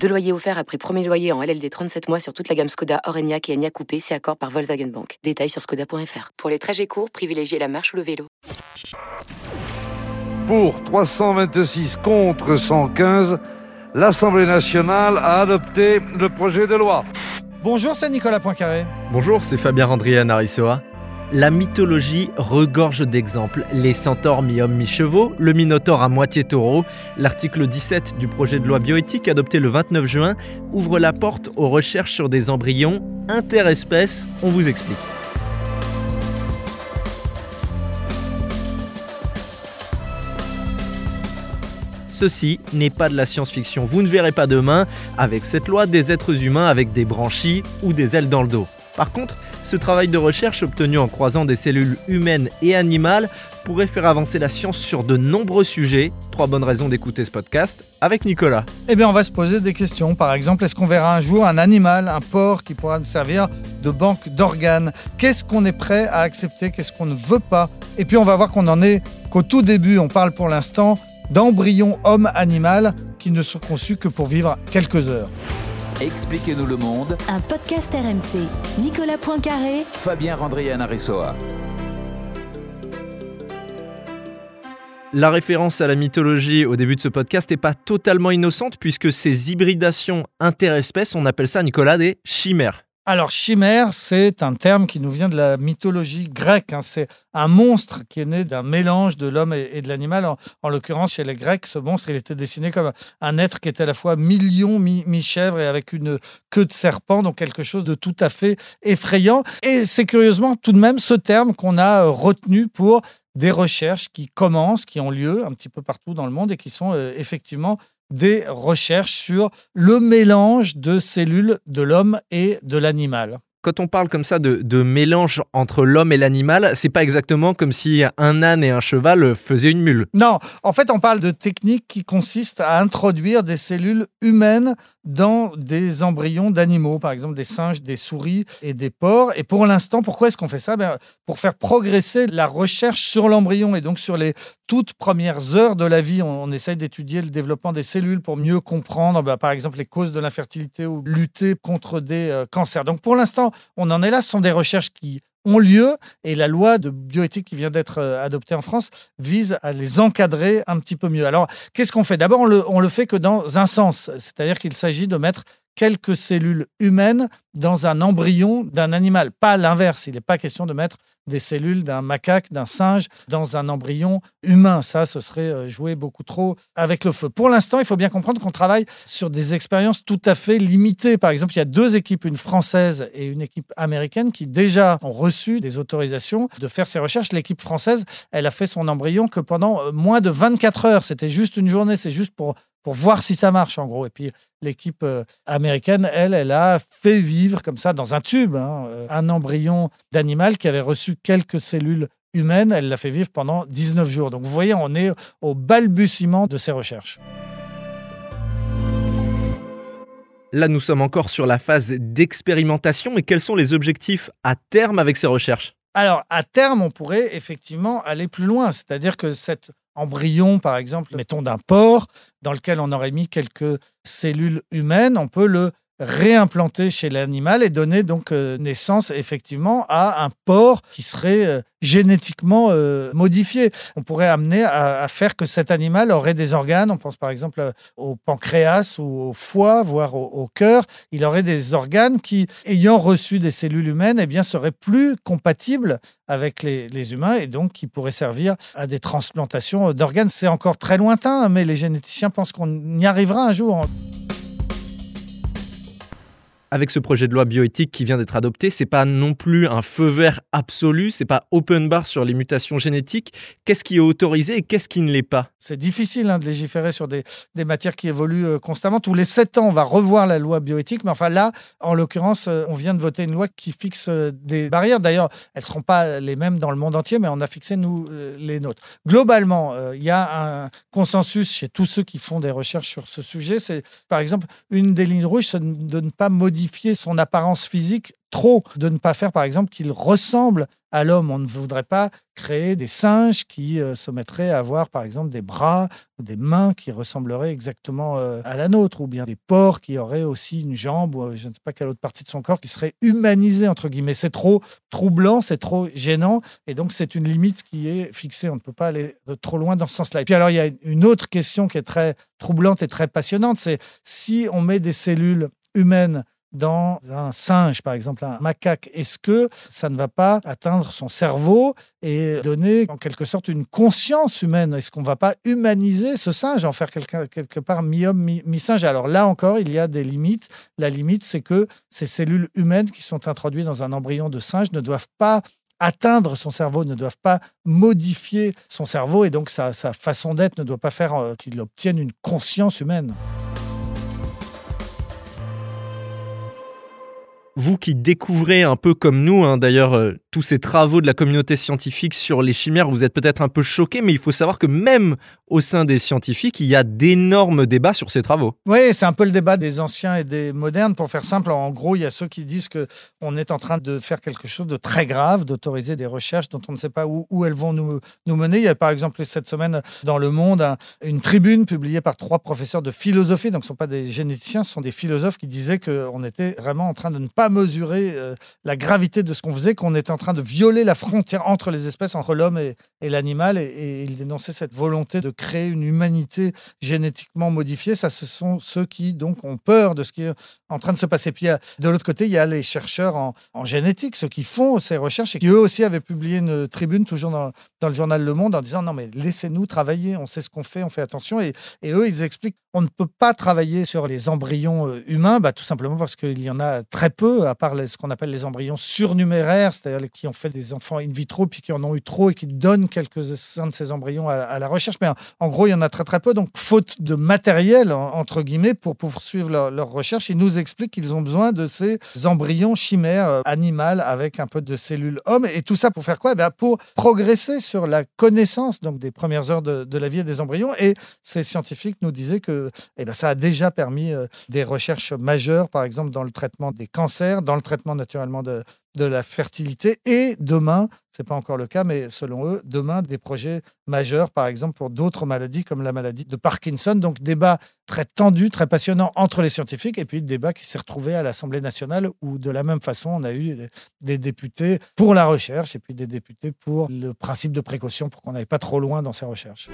Deux loyers offerts après premier loyer en LLD 37 mois sur toute la gamme Skoda, Orenia et Enya Coupé, c'est accord par Volkswagen Bank. Détails sur skoda.fr. Pour les trajets courts, privilégiez la marche ou le vélo. Pour 326 contre 115, l'Assemblée nationale a adopté le projet de loi. Bonjour, c'est Nicolas Poincaré. Bonjour, c'est Fabien Randrian Arisoa. La mythologie regorge d'exemples. Les centaures mi-hommes mi-chevaux, le minotaure à moitié taureau. L'article 17 du projet de loi bioéthique adopté le 29 juin ouvre la porte aux recherches sur des embryons interespèces. On vous explique. Ceci n'est pas de la science-fiction. Vous ne verrez pas demain, avec cette loi, des êtres humains avec des branchies ou des ailes dans le dos. Par contre, ce travail de recherche obtenu en croisant des cellules humaines et animales pourrait faire avancer la science sur de nombreux sujets. Trois bonnes raisons d'écouter ce podcast avec Nicolas. Eh bien, on va se poser des questions. Par exemple, est-ce qu'on verra un jour un animal, un porc qui pourra nous servir de banque d'organes? Qu'est-ce qu'on est prêt à accepter? Qu'est-ce qu'on ne veut pas? Et puis, on va voir qu'on en est qu'au tout début. On parle pour l'instant d'embryons homme-animal qui ne sont conçus que pour vivre quelques heures. Expliquez-nous le monde. Un podcast RMC. Nicolas Poincaré. Fabien Randrian Aressoa. La référence à la mythologie au début de ce podcast n'est pas totalement innocente puisque ces hybridations interespèces, on appelle ça, Nicolas, des chimères. Alors, chimère, c'est un terme qui nous vient de la mythologie grecque. hein. C'est un monstre qui est né d'un mélange de l'homme et, de l'animal. En, en l'occurrence, chez les Grecs, ce monstre, il était dessiné comme un être qui était à la fois mi-lion, mi- mi-chèvre et avec une queue de serpent, donc quelque chose de tout à fait effrayant. Et c'est curieusement tout de même ce terme qu'on a euh, retenu pour des recherches qui commencent, qui ont lieu un petit peu partout dans le monde et qui sont euh, effectivement des recherches sur le mélange de cellules de l'homme et de l'animal. Quand on parle comme ça de, de mélange entre l'homme et l'animal, c'est pas exactement comme si un âne et un cheval faisaient une mule. Non, en fait, on parle de techniques qui consistent à introduire des cellules humaines dans des embryons d'animaux, par exemple des singes, des souris et des porcs. Et pour l'instant, pourquoi est-ce qu'on fait ça? Ben, Pour faire progresser la recherche sur l'embryon et donc sur les toutes premières heures de la vie. On, on essaye d'étudier le développement des cellules pour mieux comprendre, ben, par exemple, les causes de l'infertilité ou lutter contre des euh, cancers. Donc pour l'instant, on en est là. Ce sont des recherches qui ont lieu et la loi de bioéthique qui vient d'être euh, adoptée en France vise à les encadrer un petit peu mieux. Alors, qu'est-ce qu'on fait? D'abord, on le, on le fait que dans un sens, c'est-à-dire qu'il s'agit de mettre quelques cellules humaines dans un embryon d'un animal, pas l'inverse. Il n'est pas question de mettre des cellules d'un macaque, d'un singe dans un embryon humain. Ça, ce serait euh, jouer beaucoup trop avec le feu. Pour l'instant, il faut bien comprendre qu'on travaille sur des expériences tout à fait limitées. Par exemple, il y a deux équipes, une française et une équipe américaine, qui déjà ont reçu des autorisations de faire ces recherches. L'équipe française, elle a fait son embryon que pendant euh, moins de 24 heures. C'était juste une journée, c'est juste pour pour voir si ça marche en gros. Et puis l'équipe euh, américaine, elle, elle a fait vivre comme ça dans un tube hein, euh, un embryon d'animal qui avait reçu quelques cellules humaines. Elle l'a fait vivre pendant 19 jours. Donc vous voyez, on est au balbutiement de ces recherches. Là, nous sommes encore sur la phase d'expérimentation, mais quels sont les objectifs à terme avec ces recherches? Alors, à terme, on pourrait effectivement aller plus loin. C'est-à-dire que cet embryon, par exemple, mettons d'un porc, dans lequel on aurait mis quelques cellules humaines, on peut le réimplanter chez l'animal et donner donc euh, naissance effectivement à un porc qui serait euh, génétiquement euh, modifié. On pourrait amener à, faire que cet animal aurait des organes, on pense par exemple au pancréas ou au foie, voire au, cœur, il aurait des organes qui, ayant reçu des cellules humaines, eh bien, seraient plus compatibles avec les, les, humains et donc qui pourraient servir à des transplantations d'organes. C'est encore très lointain, hein, mais les généticiens pensent qu'on y arrivera un jour. Avec ce projet de loi bioéthique qui vient d'être adopté, c'est pas non plus un feu vert absolu, c'est pas open bar sur les mutations génétiques. Qu'est-ce qui est autorisé et qu'est-ce qui ne l'est pas? C'est difficile hein, de légiférer sur des, des matières qui évoluent euh, constamment. Tous les sept ans, on va revoir la loi bioéthique, mais enfin là, en l'occurrence, euh, on vient de voter une loi qui fixe euh, des barrières. D'ailleurs, elles ne seront pas les mêmes dans le monde entier, mais on a fixé, nous, les nôtres. Globalement, il y a un consensus chez tous ceux qui font des recherches sur ce sujet. C'est, par exemple, une des lignes rouges, c'est de ne pas modifier son apparence physique trop, de ne pas faire, par exemple, qu'il ressemble à l'homme. On ne voudrait pas créer des singes qui euh, se mettraient à avoir, par exemple, des bras ou des mains qui ressembleraient exactement euh, à la nôtre, ou bien des porcs qui auraient aussi une jambe ou euh, je ne sais pas quelle autre partie de son corps qui serait humanisée, entre guillemets. C'est trop troublant, c'est trop gênant, et donc c'est une limite qui est fixée. On ne peut pas aller trop loin dans ce sens-là. Et puis alors, il y a une autre question qui est très troublante et très passionnante, c'est si on met des cellules humaines dans un singe, par exemple un macaque, est-ce que ça ne va pas atteindre son cerveau et donner en quelque sorte une conscience humaine? Est-ce qu'on ne va pas humaniser ce singe, en faire quelque, part mi-homme, mi- mi-singe? Alors là encore, il y a des limites. La limite, c'est que ces cellules humaines qui sont introduites dans un embryon de singe ne doivent pas atteindre son cerveau, ne doivent pas modifier son cerveau et donc sa, sa façon d'être ne doit pas faire euh, qu'il obtienne une conscience humaine. Vous qui découvrez un peu comme nous, hein, d'ailleurs, euh, tous ces travaux de la communauté scientifique sur les chimères, vous êtes peut-être un peu choqués, mais il faut savoir que même au sein des scientifiques, il y a d'énormes débats sur ces travaux. Oui, c'est un peu le débat des anciens et des modernes. Pour faire simple, en gros, il y a ceux qui disent que on est en train de faire quelque chose de très grave, d'autoriser des recherches dont on ne sait pas où, elles vont nous, nous mener. Il y a par exemple cette semaine dans Le Monde un- une tribune publiée par trois professeurs de philosophie, donc ce ne sont pas des généticiens, ce sont des philosophes qui disaient qu'on était vraiment en train de ne pas mesurer euh, la gravité de ce qu'on faisait, qu'on était en train de violer la frontière entre les espèces, entre l'homme et, l'animal, et, et ils dénonçaient cette volonté de créer une humanité génétiquement modifiée. Ça, ce sont ceux qui donc ont peur de ce qui est en train de se passer. Puis il de l'autre côté, il y a les chercheurs en, génétique, ceux qui font ces recherches et qui eux aussi avaient publié une tribune toujours dans, le journal Le Monde en disant non mais laissez-nous travailler, on sait ce qu'on fait, on fait attention. Et, eux, ils expliquent on ne peut pas travailler sur les embryons euh, humains, bah, tout simplement parce qu'il y en a très peu, à part ce qu'on appelle les embryons surnuméraires, c'est-à-dire les- qui ont fait des enfants in vitro puis qui en ont eu trop et qui donnent quelques-uns de ces embryons à, la recherche. Mais en, en gros, il y en a très très peu. Donc, faute de matériel, en- entre guillemets, pour poursuivre leur, recherche, ils nous expliquent qu'ils ont besoin de ces embryons chimères euh, animales avec un peu de cellules hommes. Et tout ça pour faire quoi? Eh Pour progresser sur la connaissance donc, des premières heures de, la vie des embryons. Et ces scientifiques nous disaient que eh bien, ça a déjà permis euh, des recherches majeures, par exemple dans le traitement des cancers, dans le traitement naturellement de, de la fertilité. Et demain, ce n'est pas encore le cas, mais selon eux, demain, des projets majeurs, par exemple pour d'autres maladies comme la maladie de Parkinson. Donc, débat très tendu, très passionnant entre les scientifiques, et puis débat qui s'est retrouvé à l'Assemblée nationale où, de la même façon, on a eu des, députés pour la recherche et puis des députés pour le principe de précaution pour qu'on n'aille pas trop loin dans ces recherches.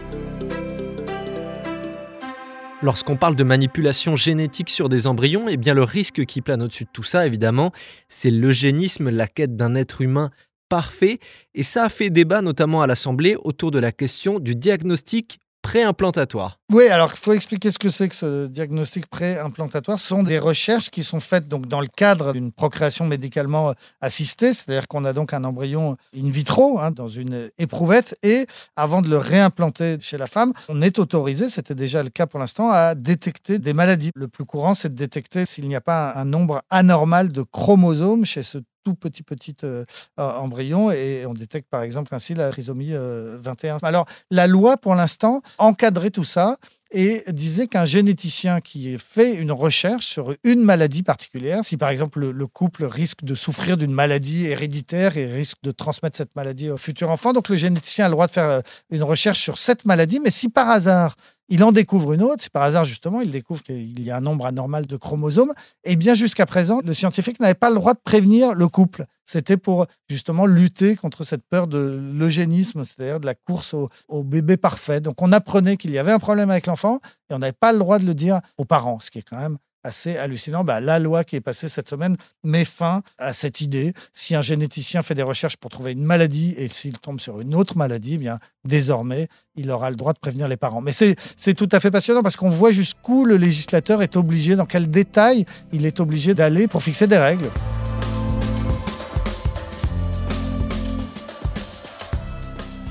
Lorsqu'on parle de manipulation génétique sur des embryons, eh bien le risque qui plane au-dessus de tout ça, évidemment, c'est l'eugénisme, la quête d'un être humain parfait. Et ça a fait débat notamment à l'Assemblée autour de la question du diagnostic préimplantatoire. Oui, alors il faut expliquer ce que c'est que ce diagnostic préimplantatoire. Ce sont des recherches qui sont faites donc dans le cadre d'une procréation médicalement euh, assistée, c'est-à-dire qu'on a donc un embryon in vitro hein, dans une éprouvette et avant de le réimplanter chez la femme, on est autorisé, c'était déjà le cas pour l'instant, à détecter des maladies. Le plus courant, c'est de détecter s'il n'y a pas un nombre anormal de chromosomes chez ce tout petit petit euh, embryon et on détecte par exemple ainsi la trisomie euh, 21. Alors la loi pour l'instant encadrait tout ça et disait qu'un généticien qui fait une recherche sur une maladie particulière, si par exemple le, le couple risque de souffrir d'une maladie héréditaire et risque de transmettre cette maladie au futur enfant, donc le généticien a le droit de faire euh, une recherche sur cette maladie, mais si par hasard il en découvre une autre, si par hasard justement il découvre qu'il y a un nombre anormal de chromosomes, et bien jusqu'à présent, le scientifique n'avait pas le droit de prévenir le couple. C'était pour justement lutter contre cette peur de l'eugénisme, c'est-à-dire de la course au, bébé parfait. Donc on apprenait qu'il y avait un problème avec l'enfant et on n'avait pas le droit de le dire aux parents, ce qui est quand même assez hallucinant. Bah, la loi qui est passée cette semaine met fin à cette idée. Si un généticien fait des recherches pour trouver une maladie et s'il tombe sur une autre maladie, eh bien désormais, il aura le droit de prévenir les parents. Mais c'est tout à fait passionnant parce qu'on voit jusqu'où le législateur est obligé, dans quel détail il est obligé d'aller pour fixer des règles.